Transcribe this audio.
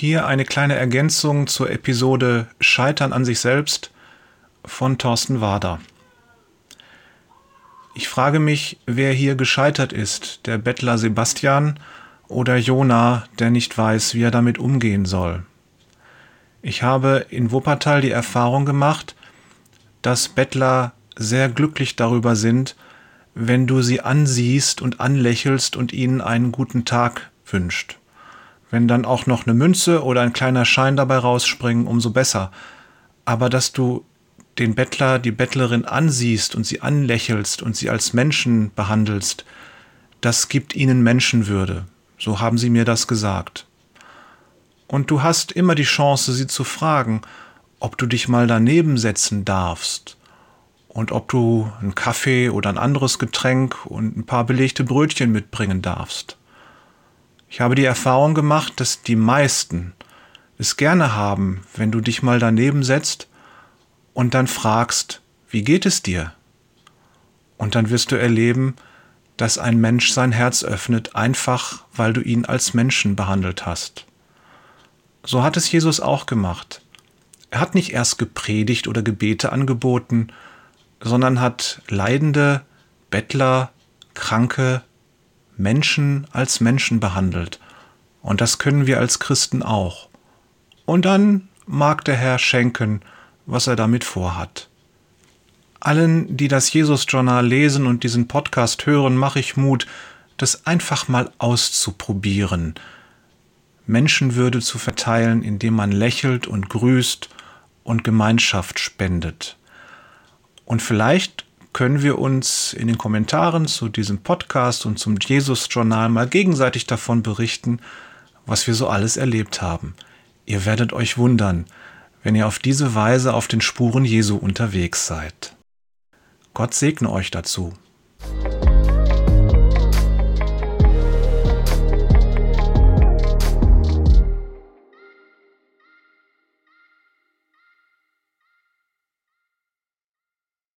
Hier eine kleine Ergänzung zur Episode Scheitern an sich selbst von Thorsten Wader. Ich frage mich, wer hier gescheitert ist, der Bettler Sebastian oder Jona, der nicht weiß, wie er damit umgehen soll. Ich habe in Wuppertal die Erfahrung gemacht, dass Bettler sehr glücklich darüber sind, wenn du sie ansiehst und anlächelst und ihnen einen guten Tag wünscht. Wenn dann auch noch eine Münze oder ein kleiner Schein dabei rausspringen, umso besser. Aber dass du den Bettler, die Bettlerin ansiehst und sie anlächelst und sie als Menschen behandelst, das gibt ihnen Menschenwürde. So haben sie mir das gesagt. Und du hast immer die Chance, sie zu fragen, ob du dich mal daneben setzen darfst und ob du einen Kaffee oder ein anderes Getränk und ein paar belegte Brötchen mitbringen darfst. Ich habe die Erfahrung gemacht, dass die meisten es gerne haben, wenn du dich mal daneben setzt und dann fragst, wie geht es dir? Und dann wirst du erleben, dass ein Mensch sein Herz öffnet, einfach weil du ihn als Menschen behandelt hast. So hat es Jesus auch gemacht. Er hat nicht erst gepredigt oder Gebete angeboten, sondern hat leidende, Bettler, Kranke, Menschen als Menschen behandelt. Und das können wir als Christen auch. Und dann mag der Herr schenken, was er damit vorhat. Allen, die das Jesus-Journal lesen und diesen Podcast hören, mache ich Mut, das einfach mal auszuprobieren. Menschenwürde zu verteilen, indem man lächelt und grüßt und Gemeinschaft spendet. Und vielleicht können wir uns in den Kommentaren zu diesem Podcast und zum Jesus-Journal mal gegenseitig davon berichten, was wir so alles erlebt haben. Ihr werdet euch wundern, wenn ihr auf diese Weise auf den Spuren Jesu unterwegs seid. Gott segne euch dazu.